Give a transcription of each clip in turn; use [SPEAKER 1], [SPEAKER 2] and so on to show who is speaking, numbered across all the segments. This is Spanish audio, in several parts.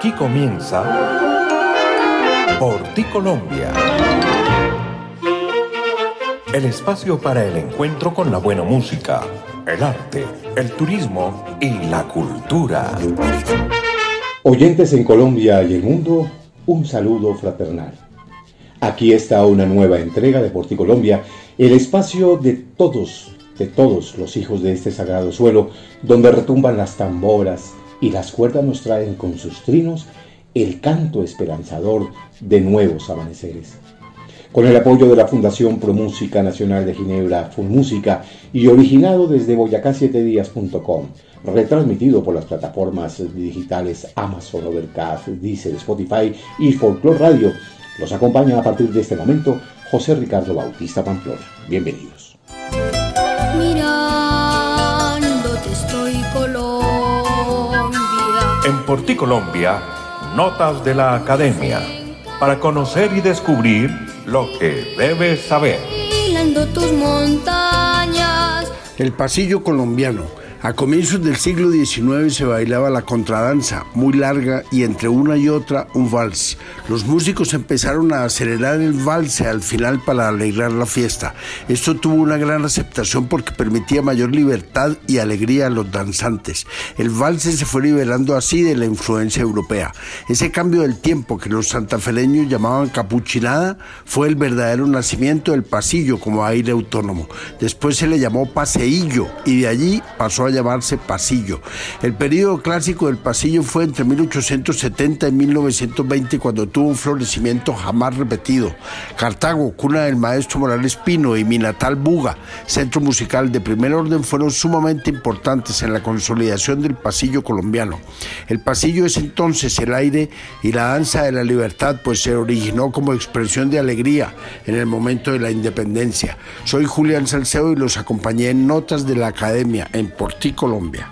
[SPEAKER 1] Aquí comienza Por ti Colombia. El espacio para el encuentro con la buena música, el arte, el turismo y la cultura.
[SPEAKER 2] Oyentes en Colombia y el mundo, un saludo fraternal. Aquí está una nueva entrega de Por ti Colombia, el espacio de todos, de todos los hijos de este sagrado suelo, donde retumban las tamboras, y las cuerdas nos traen con sus trinos el canto esperanzador de nuevos amaneceres. Con el apoyo de la Fundación Pro Música Nacional de Ginebra, FUNMúsica, y originado desde boyacá7días.com, retransmitido por las plataformas digitales Amazon Overcast, Deezer, Spotify y Folklore Radio, los acompaña a partir de este momento José Ricardo Bautista Pamplona. Bienvenidos.
[SPEAKER 1] En Porti Colombia, notas de la academia, para conocer y descubrir lo que debes saber.
[SPEAKER 3] tus montañas.
[SPEAKER 4] El pasillo colombiano a comienzos del siglo XIX se bailaba la contradanza, muy larga y entre una y otra un vals. Los músicos empezaron a acelerar el vals al final para alegrar la fiesta. Esto tuvo una gran aceptación porque permitía mayor libertad y alegría a los danzantes. El vals se fue liberando así de la influencia europea. Ese cambio del tiempo que los santafereños llamaban capuchinada fue el verdadero nacimiento del pasillo como aire autónomo. Después se le llamó paseillo y de allí pasó a llamarse Pasillo. El periodo clásico del Pasillo fue entre 1870 y 1920 cuando tuvo un florecimiento jamás repetido. Cartago, cuna del maestro Morales Pino y mi natal Buga, centro musical de primer orden, fueron sumamente importantes en la consolidación del Pasillo colombiano. El Pasillo es entonces el aire y la danza de la libertad, pues se originó como expresión de alegría en el momento de la independencia. Soy Julián Salcedo y los acompañé en Notas de la Academia en Portugal Colombia.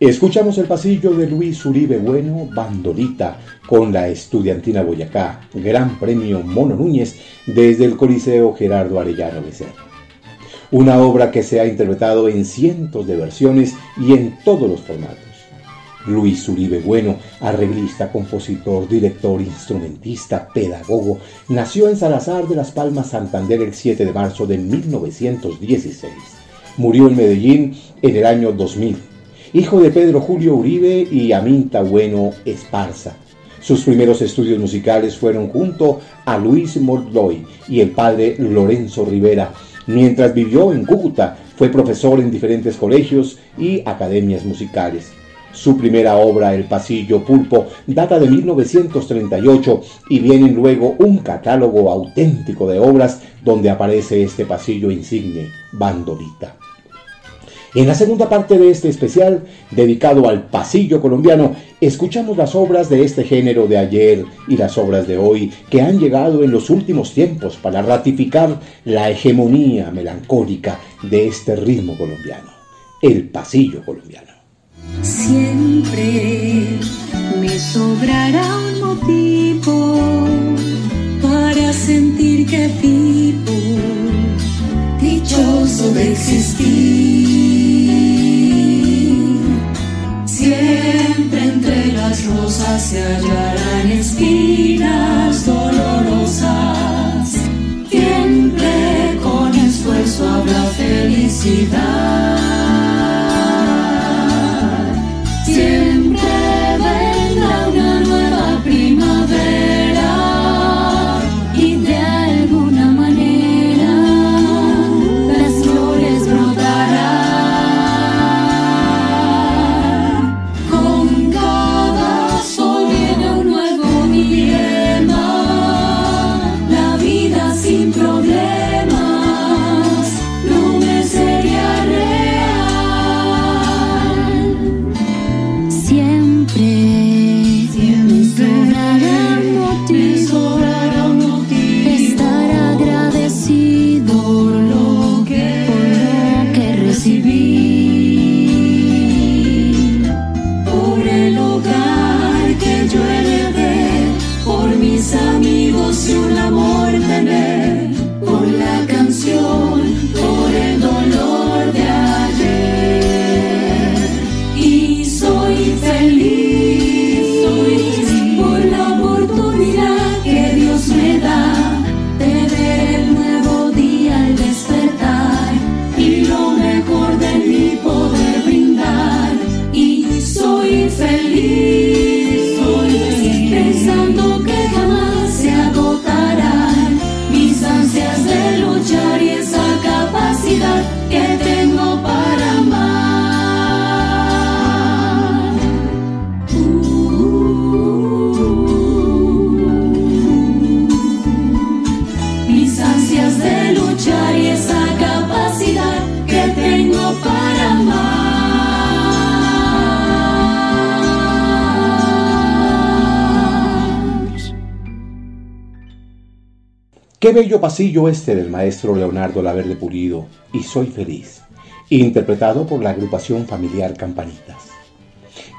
[SPEAKER 2] Escuchamos el pasillo de Luis Uribe Bueno, Bandolita, con la estudiantina Boyacá, Gran Premio Mono Núñez, desde el Coliseo Gerardo Arellano Becerra. Una obra que se ha interpretado en cientos de versiones y en todos los formatos. Luis Uribe Bueno, arreglista, compositor, director, instrumentista, pedagogo, nació en Salazar de las Palmas, Santander, el 7 de marzo de 1916. Murió en Medellín en el año 2000 hijo de Pedro Julio Uribe y Aminta Bueno Esparza. Sus primeros estudios musicales fueron junto a Luis Mordloy y el padre Lorenzo Rivera. Mientras vivió en Cúcuta, fue profesor en diferentes colegios y academias musicales. Su primera obra, El Pasillo Pulpo, data de 1938 y viene luego un catálogo auténtico de obras donde aparece este pasillo insigne, Bandolita. En la segunda parte de este especial, dedicado al pasillo colombiano, escuchamos las obras de este género de ayer y las obras de hoy que han llegado en los últimos tiempos para ratificar la hegemonía melancólica de este ritmo colombiano, el pasillo colombiano.
[SPEAKER 5] Siempre me sobrará un motivo para sentir que vivo, dichoso de existir. Siempre entre las rosas se hallarán espinas dolorosas. Siempre con esfuerzo habrá felicidad.
[SPEAKER 2] Qué bello pasillo este del maestro Leonardo Laverde Pulido y Soy Feliz, interpretado por la agrupación familiar Campanitas.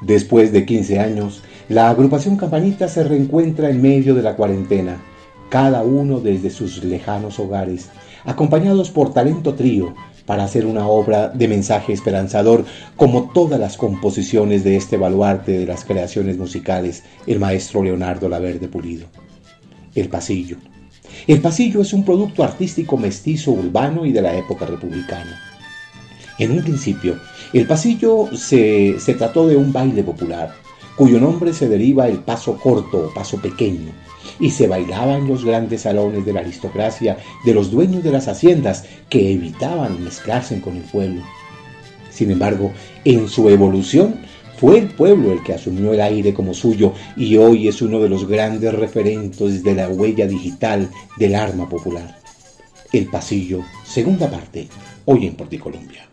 [SPEAKER 2] Después de 15 años, la agrupación Campanitas se reencuentra en medio de la cuarentena, cada uno desde sus lejanos hogares, acompañados por talento trío para hacer una obra de mensaje esperanzador como todas las composiciones de este baluarte de las creaciones musicales, el maestro Leonardo Laverde Pulido. El pasillo, el pasillo es un producto artístico mestizo urbano y de la época republicana. En un principio, el pasillo se, trató de un baile popular, cuyo nombre se deriva el paso corto o paso pequeño, y se bailaba en los grandes salones de la aristocracia de los dueños de las haciendas que evitaban mezclarse con el pueblo. Sin embargo, en su evolución fue el pueblo el que asumió el aire como suyo y hoy es uno de los grandes referentes de la huella digital del arma popular. El pasillo, segunda parte, hoy en Porticolombia.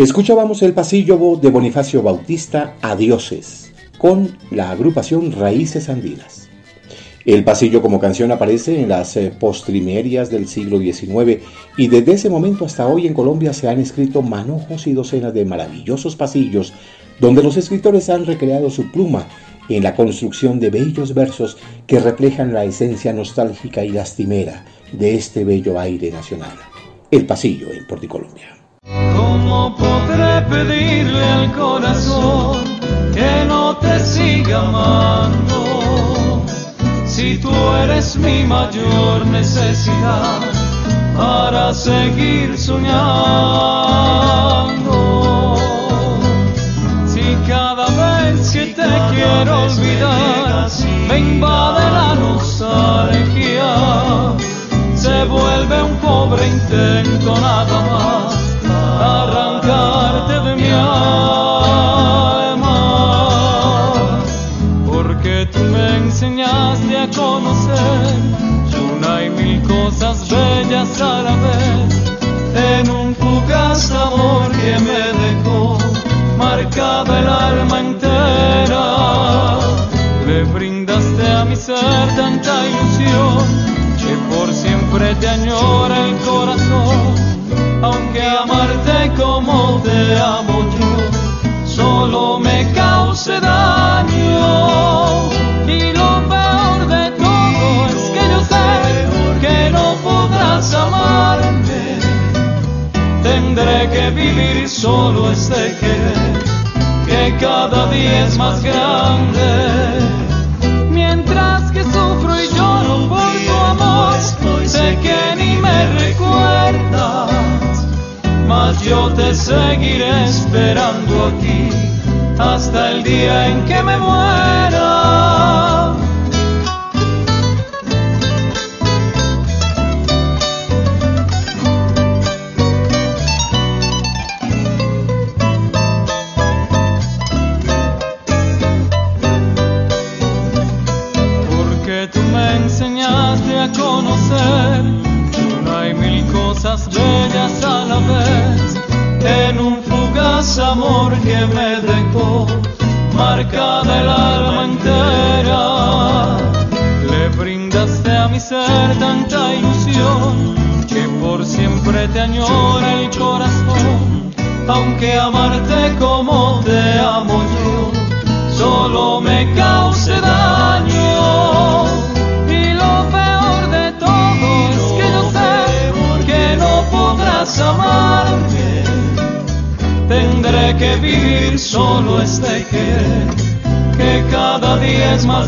[SPEAKER 2] Escuchábamos el pasillo de Bonifacio Bautista a Dioses con la agrupación Raíces Andinas. El pasillo como canción aparece en las eh, postrimerias del siglo XIX y desde ese momento hasta hoy en Colombia se han escrito manojos y docenas de maravillosos pasillos donde los escritores han recreado su pluma en la construcción de bellos versos que reflejan la esencia nostálgica y lastimera de este bello aire nacional. El pasillo en Porticolombia.
[SPEAKER 6] ¿Cómo podré pedirle al corazón que no te siga amando? Si tú eres mi mayor necesidad para seguir soñando. Si cada vez que te quiero olvidar me invade la nostalgia, se vuelve un pobre intento nada más arrancarte de mi alma, porque tú me enseñaste a conocer una y mil cosas bellas a la vez, en un fugaz amor que me dejó marcada el alma entera. Le brindaste a mi ser tanta ilusión que por siempre te añora el corazón solo este querer, que cada día es más grande. Mientras que sufro y lloro por tu amor, sé que ni me recuerdas mas yo te seguiré esperando aquí hasta el día en que me muera. Que me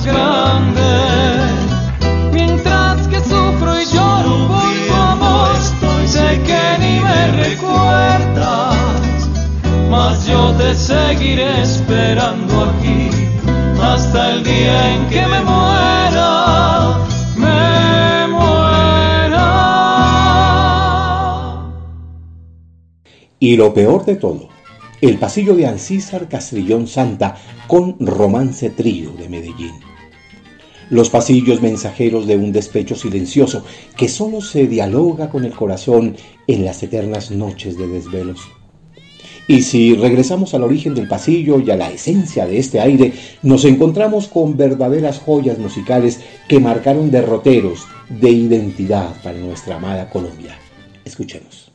[SPEAKER 6] grande. Mientras que sufro y lloro por tu amor, estoy, sé que ni me recuerdas, mas yo te seguiré esperando aquí hasta el día en que me muera. Me muera.
[SPEAKER 2] Y lo peor de todo el pasillo de Ancísar Castrillón Santa con Romance Trío de Medellín. Los pasillos mensajeros de un despecho silencioso que solo se dialoga con el corazón en las eternas noches de desvelos. Y si regresamos al origen del pasillo y a la esencia de este aire, nos encontramos con verdaderas joyas musicales que marcaron derroteros de identidad para nuestra amada Colombia. Escuchemos.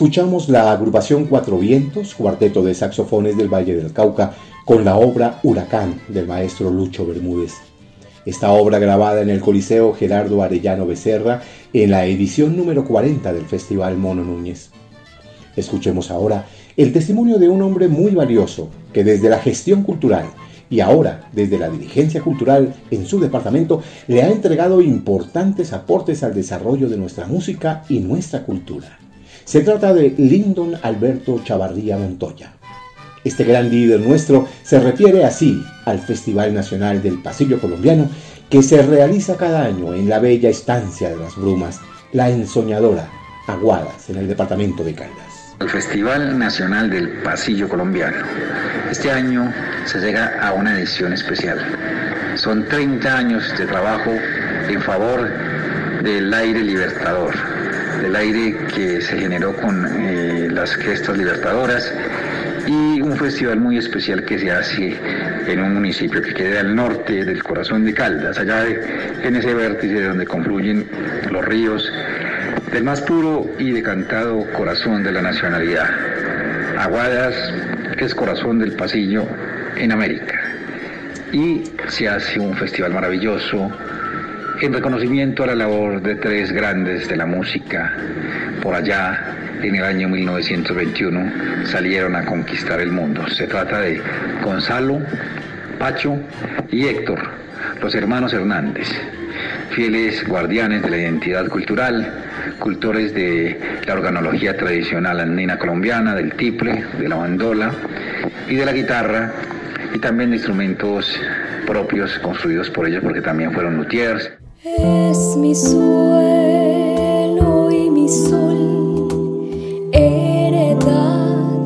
[SPEAKER 2] Escuchamos la agrupación Cuatro Vientos, cuarteto de saxofones del Valle del Cauca, con la obra Huracán del maestro Lucho Bermúdez. Esta obra grabada en el Coliseo Gerardo Arellano Becerra en la edición número 40 del Festival Mono Núñez. Escuchemos ahora el testimonio de un hombre muy valioso que desde la gestión cultural y ahora desde la dirigencia cultural en su departamento le ha entregado importantes aportes al desarrollo de nuestra música y nuestra cultura. Se trata de Lyndon Alberto Chavarría Montoya. Este gran líder nuestro se refiere así al Festival Nacional del Pasillo Colombiano que se realiza cada año en la bella estancia de las brumas, la ensoñadora Aguadas, en el departamento de Caldas.
[SPEAKER 7] El Festival Nacional del Pasillo Colombiano. Este año se llega a una edición especial. Son 30 años de trabajo en favor del aire libertador, del aire que se generó con eh, las gestas libertadoras y un festival muy especial que se hace en un municipio que queda al norte del corazón de Caldas, allá en ese vértice donde confluyen los ríos del más puro y decantado corazón de la nacionalidad. Aguadas, es corazón del pasillo en América. Y se hace un festival maravilloso en reconocimiento a la labor de tres grandes de la música. Por allá, en el año 1921, salieron a conquistar el mundo. Se trata de Gonzalo, Pacho y Héctor, los hermanos Hernández, fieles guardianes de la identidad cultural, cultores de la organología tradicional andina colombiana, del tiple, de la bandola y de la guitarra, y también de instrumentos propios construidos por ellos porque también fueron luthiers.
[SPEAKER 3] Es mi suelo y mi sol,
[SPEAKER 5] heredad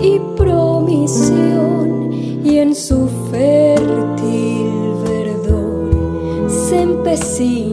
[SPEAKER 5] y
[SPEAKER 3] promisión,
[SPEAKER 5] y
[SPEAKER 6] en su fértil verdor
[SPEAKER 5] se.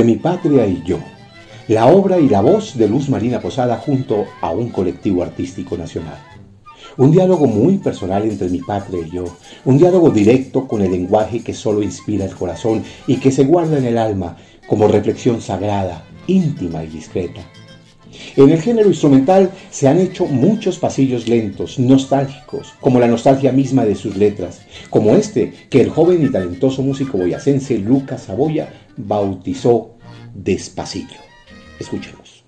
[SPEAKER 5] Entre
[SPEAKER 3] mi patria y yo.
[SPEAKER 2] La obra y la voz de Luz Marina Posada junto a un colectivo artístico nacional. Un diálogo muy personal entre mi patria y yo. Un diálogo directo con el lenguaje que solo inspira el corazón y que se guarda en el alma como reflexión sagrada, íntima y discreta. En el género instrumental se han hecho muchos pasillos lentos, nostálgicos, como la nostalgia misma de sus letras, como este que el joven y talentoso músico boyacense Lucas Saboya bautizó Despacito. Escuchemos.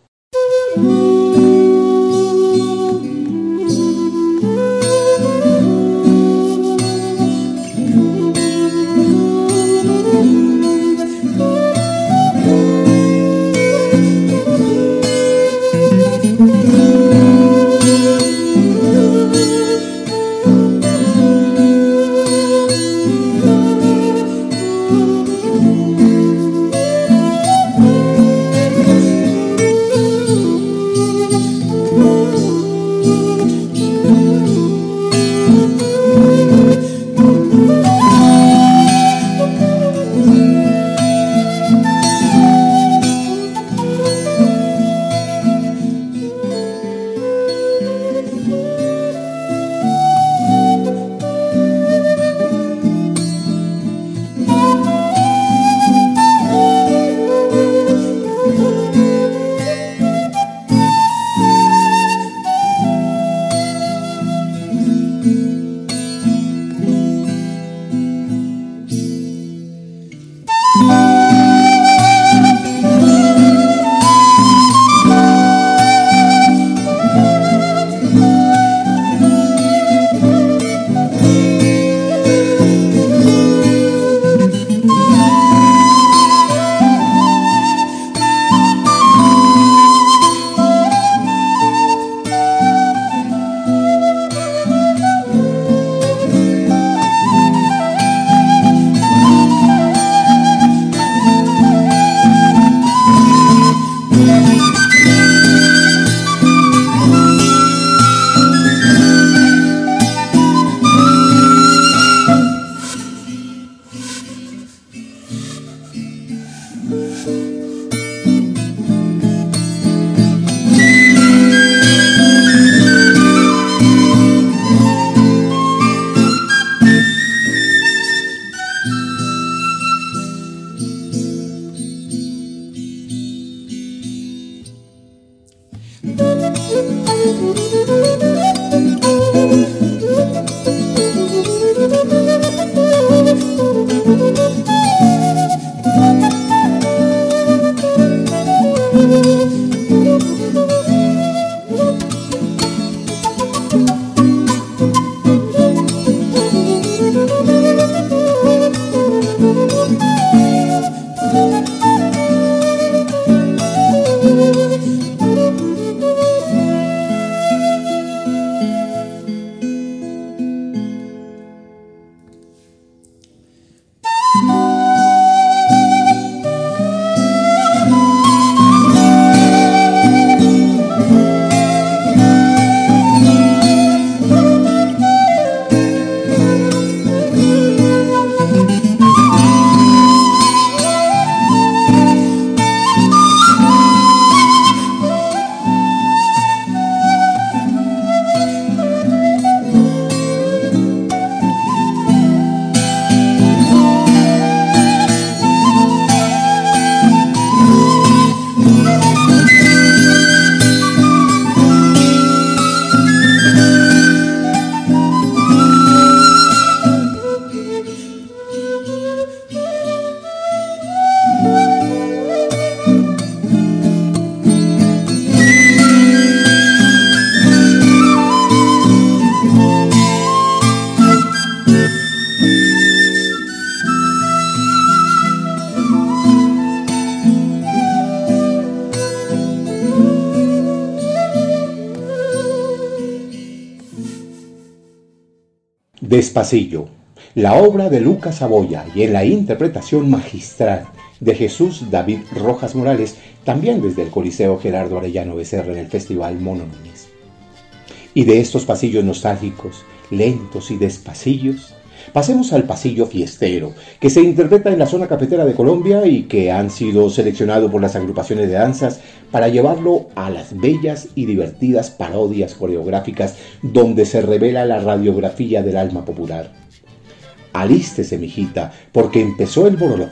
[SPEAKER 2] Despacillo, la obra de Lucas Saboya y en la interpretación magistral de Jesús David Rojas Morales, también desde el Coliseo Gerardo Arellano Becerra en el Festival Mono Núñez. Y de estos pasillos nostálgicos, lentos y despacillos, Pasemos al pasillo fiestero, que se interpreta en la zona cafetera de Colombia y que han sido seleccionados por las agrupaciones de danzas para llevarlo a las bellas y divertidas parodias coreográficas donde se revela la radiografía del alma popular. Alístese, mijita, porque empezó el boroló.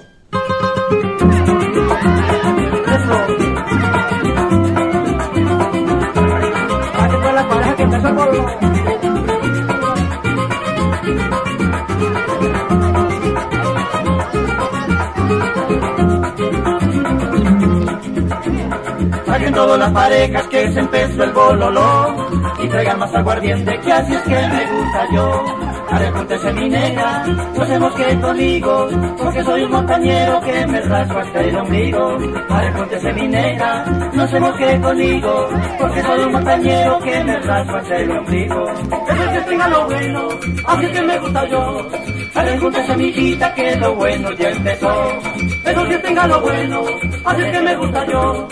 [SPEAKER 8] Parejas que se empezó el bololó y traigan más aguardiente que así es que me gusta yo. Arrepúntese mi negra, no hacemos que conmigo, porque soy un montañero que me rasgo hasta el ombligo. Arrepúntese mi negra, no hacemos que conmigo, porque soy un montañero que me rasgo hasta el ombligo. Pero que tenga lo bueno, así que me gusta yo. Arrepúntese mi hijita que lo bueno ya empezó. Pero que tenga lo bueno, así que me gusta yo.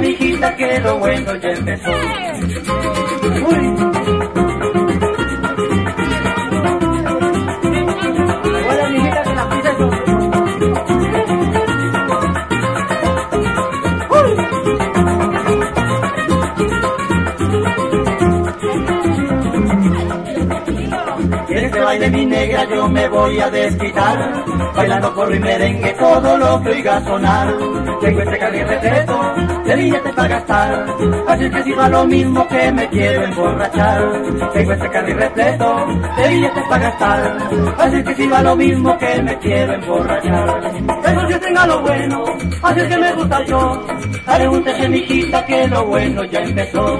[SPEAKER 8] Mi hijita que lo bueno ya empezó. Yo me voy a desquitar, bailando por mi merengue todo lo que oiga sonar. Tengo este carril retreto de billetes para gastar, así que si va lo mismo que me quiero emborrachar. Tengo este carril repleto de billetes para gastar, así que si va lo mismo que me quiero emborrachar. Eso sí tenga lo bueno, así es que me gusta yo, pregúntese mi hijita que lo bueno ya empezó.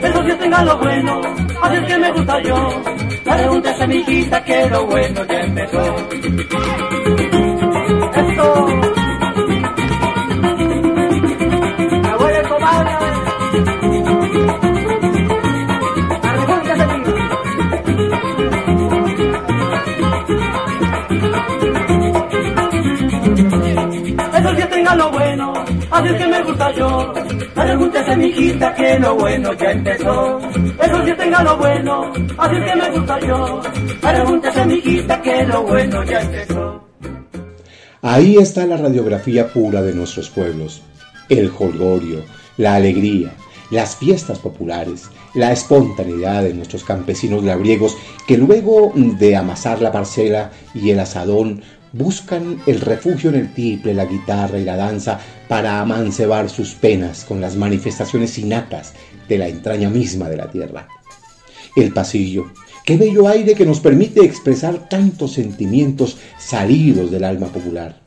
[SPEAKER 8] Eso sí tenga lo bueno, así es que me gusta yo, pregúntese mi hijita que lo bueno ya empezó. Esto. Abuelo, comadre. Eso sí tenga lo bueno, que me yo. Que lo bueno ya empezó. Eso sí tenga lo bueno, que me yo. Que lo bueno ya empezó.
[SPEAKER 2] Ahí está la radiografía pura de nuestros pueblos. El jolgorio, la alegría, las fiestas populares, la espontaneidad de nuestros campesinos labriegos que luego de amasar la parcela y el asadón buscan el refugio en el tiple, la guitarra y la danza para amancebar sus penas con las manifestaciones innatas de la entraña misma de la tierra. El pasillo, qué bello aire que nos permite expresar tantos sentimientos salidos del alma popular.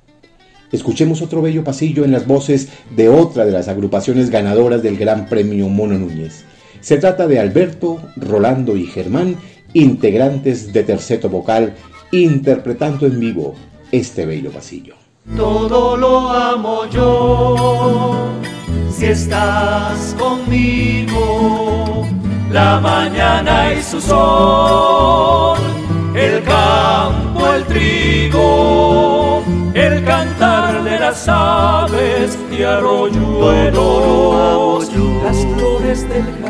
[SPEAKER 2] Escuchemos otro bello pasillo en las voces de otra de las agrupaciones ganadoras del Gran Premio Mono Núñez. Se trata de Alberto, Rolando y Germán, integrantes de Terceto Vocal, interpretando en vivo este bello pasillo.
[SPEAKER 9] Todo lo amo yo, si estás conmigo, la mañana y su sol, el campo, el trigo, el cantar de las aves y arroyuelos, las flores del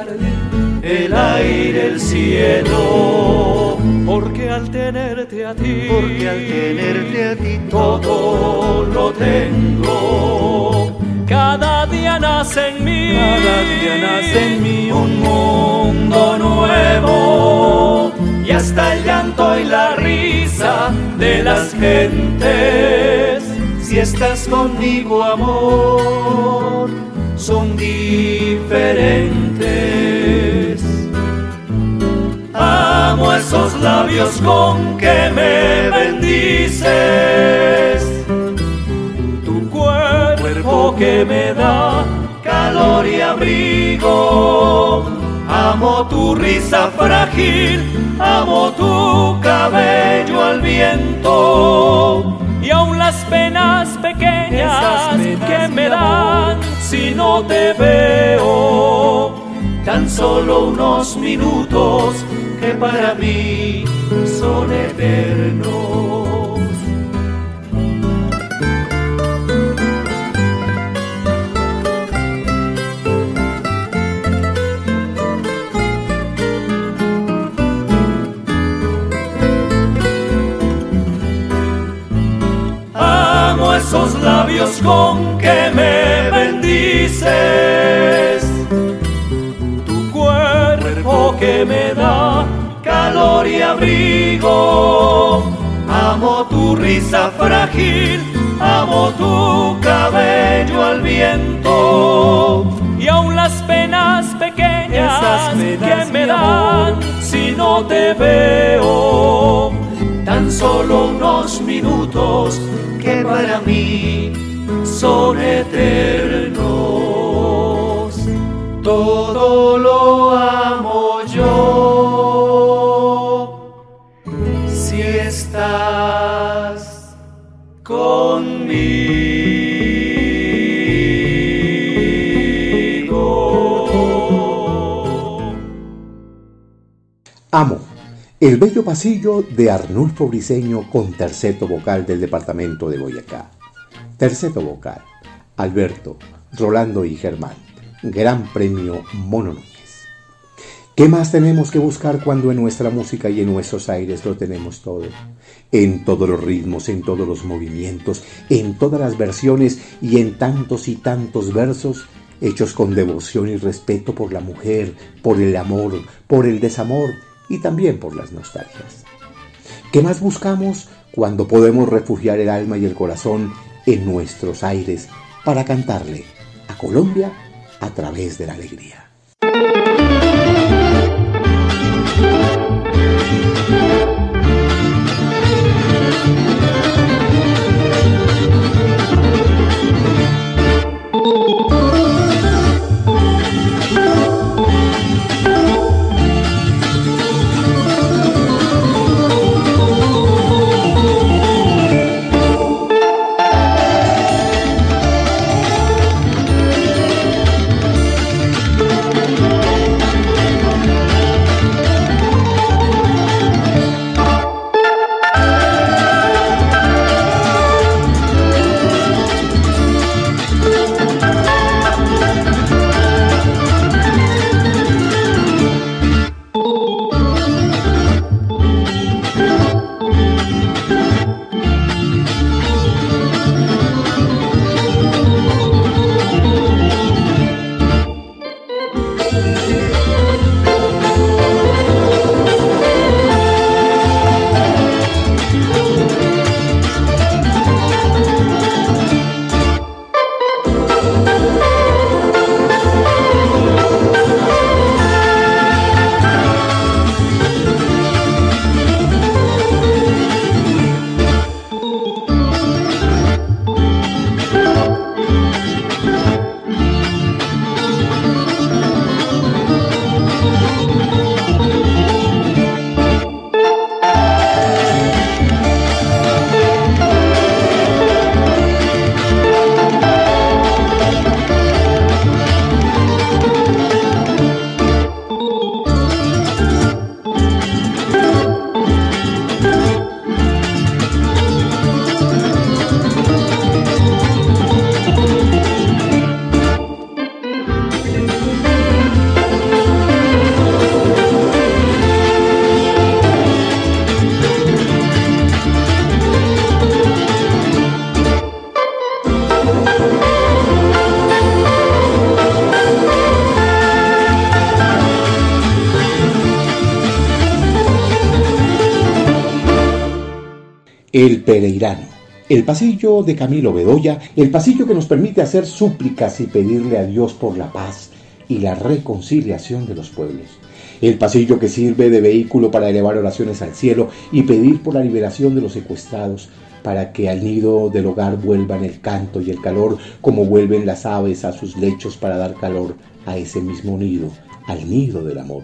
[SPEAKER 9] el aire, el cielo. Porque al tenerte a ti, porque al tenerte a ti todo lo tengo. Cada día nace en mí, cada día nace en mí un mundo nuevo. Y hasta el llanto y la risa de las gentes, si estás conmigo, amor, son diferentes. Amo esos labios con que me bendices. Tu cuerpo que me da calor y abrigo. Amo tu risa frágil, amo tu cabello al viento. Y aún las penas pequeñas que me dan si no te veo. Tan solo unos minutos que para mí son eternos. Amo esos labios con que me bendices. Tu cuerpo que me da calor y abrigo. Amo tu risa frágil, amo tu cabello al viento. Y aún las penas pequeñas que me dan si no te veo. Tan solo unos minutos que para mí son eternos.
[SPEAKER 2] El bello pasillo de Arnulfo Briseño con terceto vocal del departamento de Boyacá. Terceto vocal, Alberto, Rolando y Germán. Gran Premio Mono Núñez. ¿Qué más tenemos que buscar cuando en nuestra música y en nuestros aires lo tenemos todo? En todos los ritmos, en todos los movimientos, en todas las versiones y en tantos y tantos versos hechos con devoción y respeto por la mujer, por el amor, por el desamor y también por las nostalgias. ¿Qué más buscamos cuando podemos refugiar el alma y el corazón en nuestros aires para cantarle a Colombia a través de la alegría? El pasillo de Camilo Bedoya, el pasillo que nos permite hacer súplicas y pedirle a Dios por la paz y la reconciliación de los pueblos. El pasillo que sirve de vehículo para elevar oraciones al cielo y pedir por la liberación de los secuestrados, para que al nido del hogar vuelvan el canto y el calor, como vuelven las aves a sus lechos para dar calor a ese mismo nido, al nido del amor.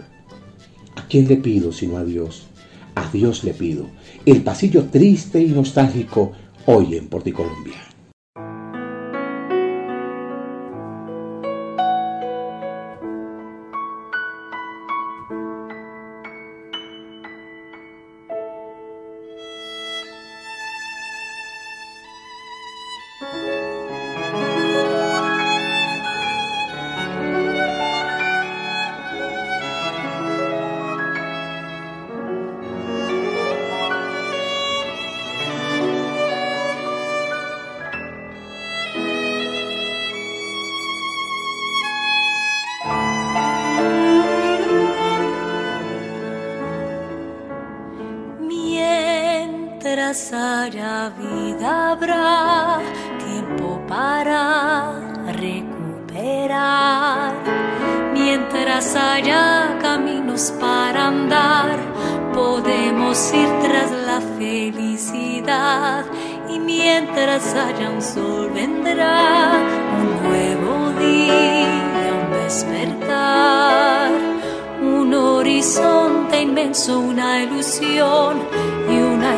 [SPEAKER 2] ¿A quién le pido sino a Dios? A Dios le pido. El pasillo triste y nostálgico hoy en Porticolombia.
[SPEAKER 5] pasará, vida habrá, tiempo para recuperar. Mientras haya caminos para andar, podemos ir tras la felicidad. Y mientras haya un sol vendrá un nuevo día, un despertar, un horizonte inmenso, una ilusión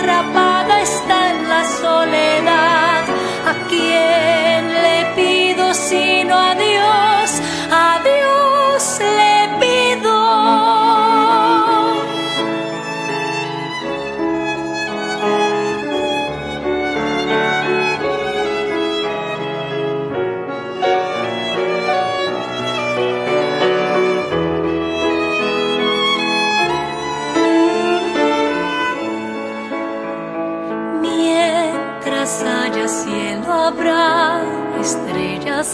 [SPEAKER 5] atrapada está en la soledad? ¿A quién le pido sino a Dios?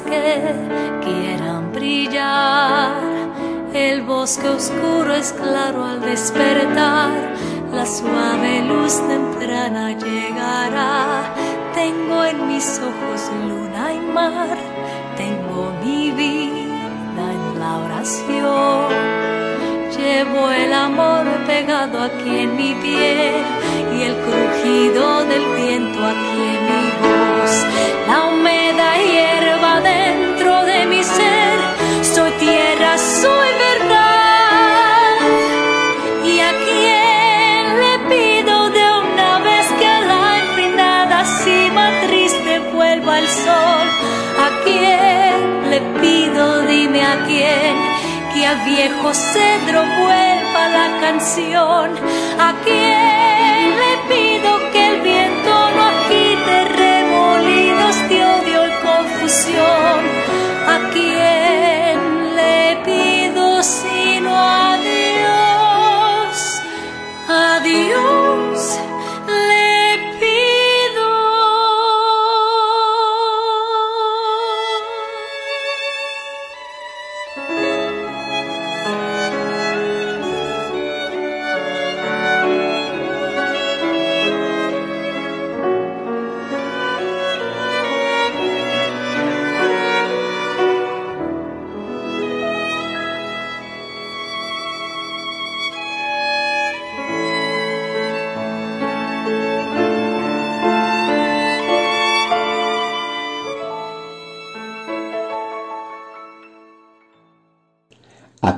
[SPEAKER 5] Que quieran brillar. El bosque oscuro es claro al despertar, la suave luz temprana llegará. Tengo en mis ojos luna y mar, tengo mi vida en la oración. Llevo el amor pegado aquí en mi piel y el crujido del viento aquí en mi. La humedad hierba dentro de mi ser, soy tierra, soy verdad. Y a quien le pido de una vez que a la empinada cima triste vuelva el sol. ¿A quién le pido? Dime a quién que a viejo cedro vuelva la canción. ¿A quién sino a Dios? A Dios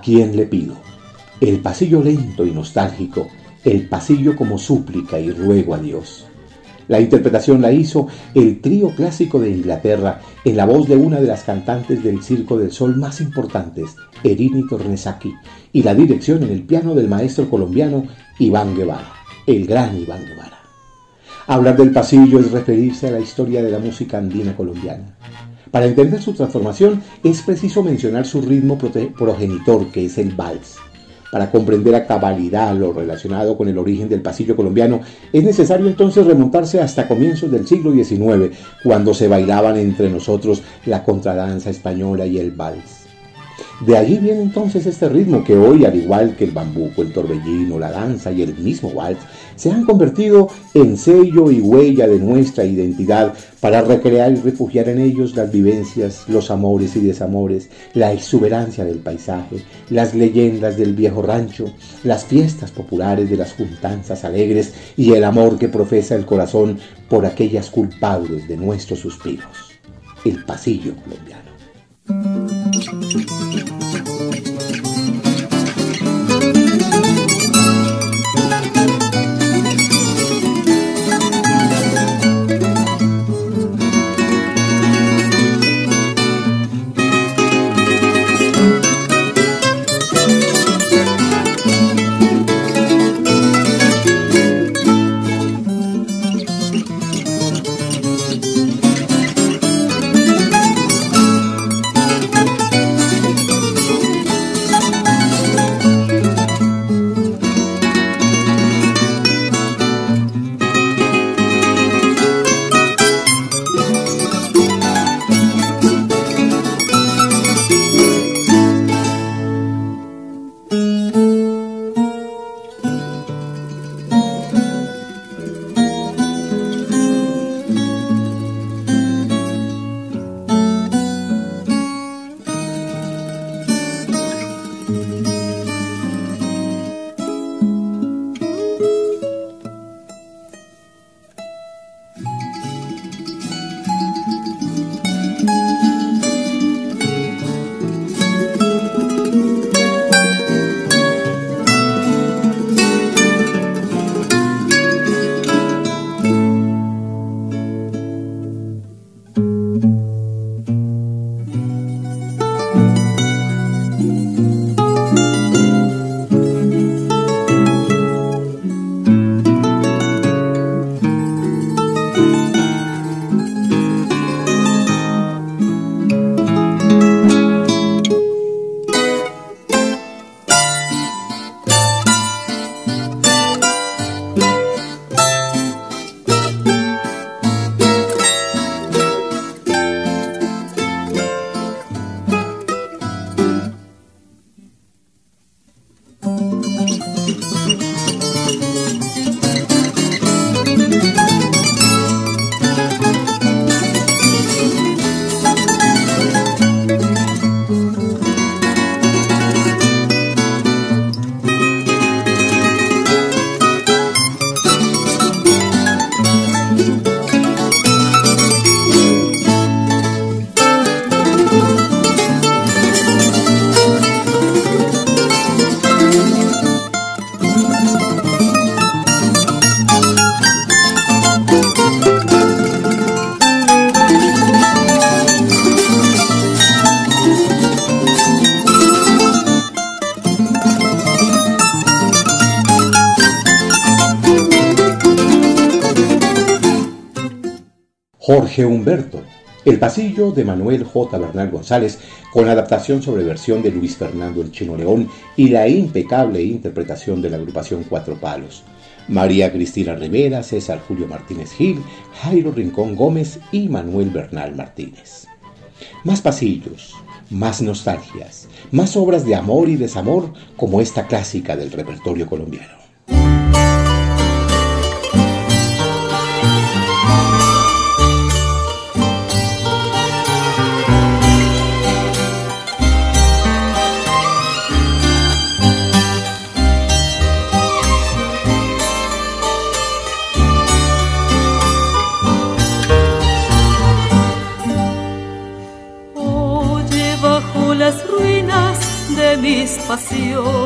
[SPEAKER 2] quién le pido? El pasillo lento y nostálgico, el pasillo como súplica y ruego a Dios. La interpretación la hizo el trío clásico de Inglaterra en la voz de una de las cantantes del Circo del Sol más importantes, Erini Tornesaki, y la dirección en el piano del maestro colombiano Iván Guevara, el gran Iván Guevara. Hablar del pasillo es referirse a la historia de la música andina colombiana. Para entender su transformación es preciso mencionar su ritmo progenitor, que es el vals para comprender a cabalidad lo relacionado con el origen del pasillo colombiano, es necesario entonces remontarse hasta comienzos del siglo XIX, cuando se bailaban entre nosotros la contradanza española y el vals. De allí viene entonces este ritmo que hoy, al igual que el bambuco, el torbellino, la danza y el mismo waltz, se han convertido en sello y huella de nuestra identidad para recrear y refugiar en ellos las vivencias, los amores y desamores, la exuberancia del paisaje, las leyendas del viejo rancho, las fiestas populares de las juntanzas alegres y el amor que profesa el corazón por aquellas culpables de nuestros suspiros. El pasillo colombiano. Humberto, El pasillo de Manuel J. Bernal González, con adaptación sobre versión de Luis Fernando El Chino León y la impecable interpretación de la agrupación Cuatro Palos. María Cristina Rivera, César Julio Martínez Gil, Jairo Rincón Gómez y Manuel Bernal Martínez. Más pasillos, más nostalgias, más obras de amor y desamor como esta clásica del repertorio colombiano.
[SPEAKER 5] 笑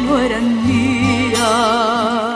[SPEAKER 5] no eran mías.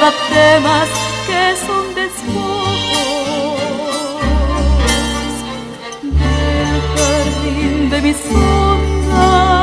[SPEAKER 5] Nada temas que son despojos del jardín de mis ondas.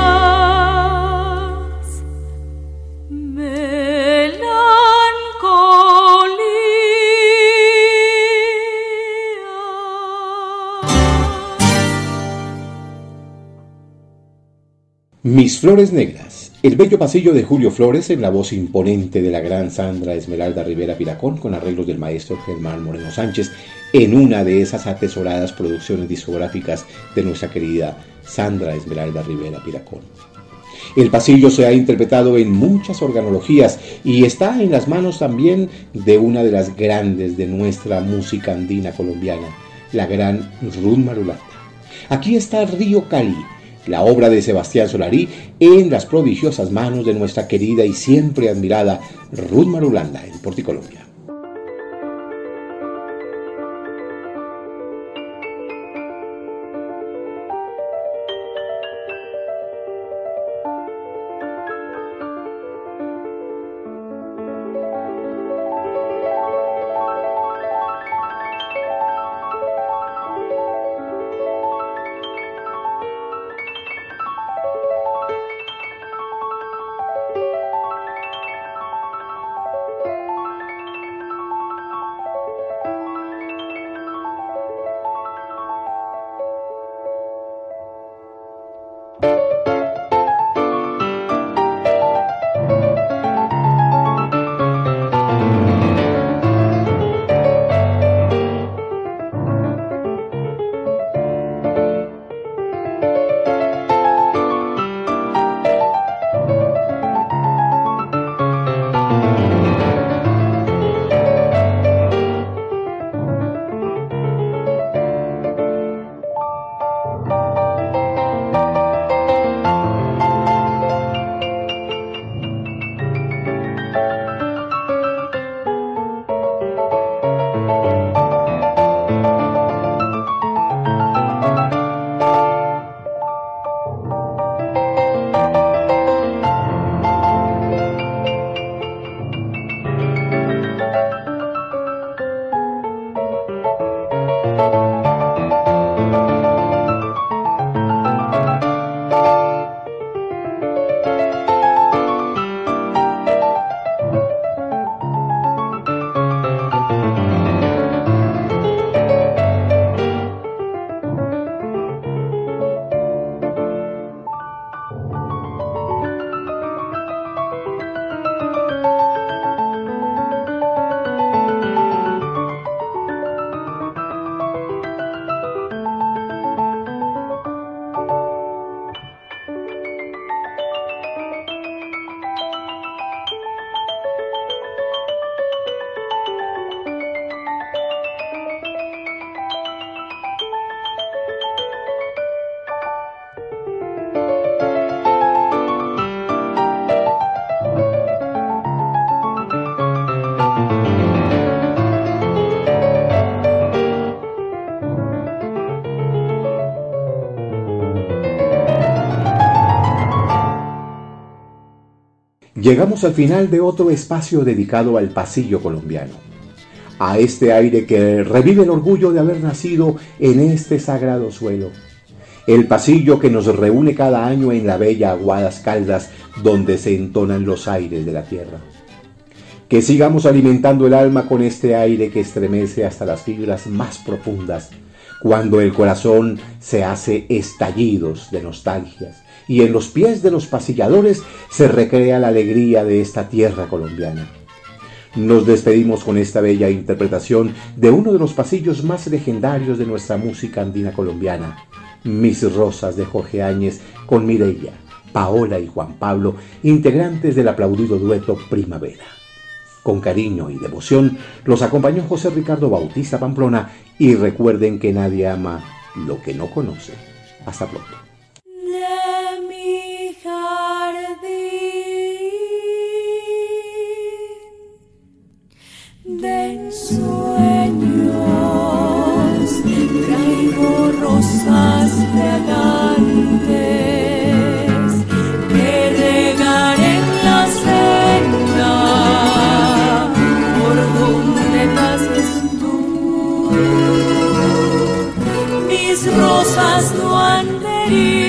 [SPEAKER 2] Mis Flores Negras, el bello pasillo de Julio Flores en la voz imponente de la gran Sandra Esmeralda Rivera Piracón con arreglos del maestro Germán Moreno Sánchez en una de esas atesoradas producciones discográficas de nuestra querida Sandra Esmeralda Rivera Piracón. El pasillo se ha interpretado en muchas organologías y está en las manos también de una de las grandes de nuestra música andina colombiana, la gran Ruth Marulanda. Aquí está Río Cali, la obra de Sebastián Solarí en las prodigiosas manos de nuestra querida y siempre admirada Ruth Marulanda en Porticolombia. Llegamos al final de otro espacio dedicado al pasillo colombiano. a este aire que revive el orgullo de haber nacido en este sagrado suelo. El pasillo que nos reúne cada año en la bella Aguadas Caldas donde se entonan los aires de la tierra. Que sigamos alimentando el alma con este aire que estremece hasta las fibras más profundas, cuando el corazón se hace estallidos de nostalgias y en los pies de los pasilladores se recrea la alegría de esta tierra colombiana. Nos despedimos con esta bella interpretación de uno de los pasillos más legendarios de nuestra música andina colombiana, Mis Rosas de Jorge Áñez con Mireia, Paola y Juan Pablo, integrantes del aplaudido dueto Primavera. Con cariño y devoción los acompañó José Ricardo Bautista Pamplona y recuerden que nadie ama lo que no conoce. Hasta pronto.
[SPEAKER 5] de sueños traigo rosas mis rosas no han de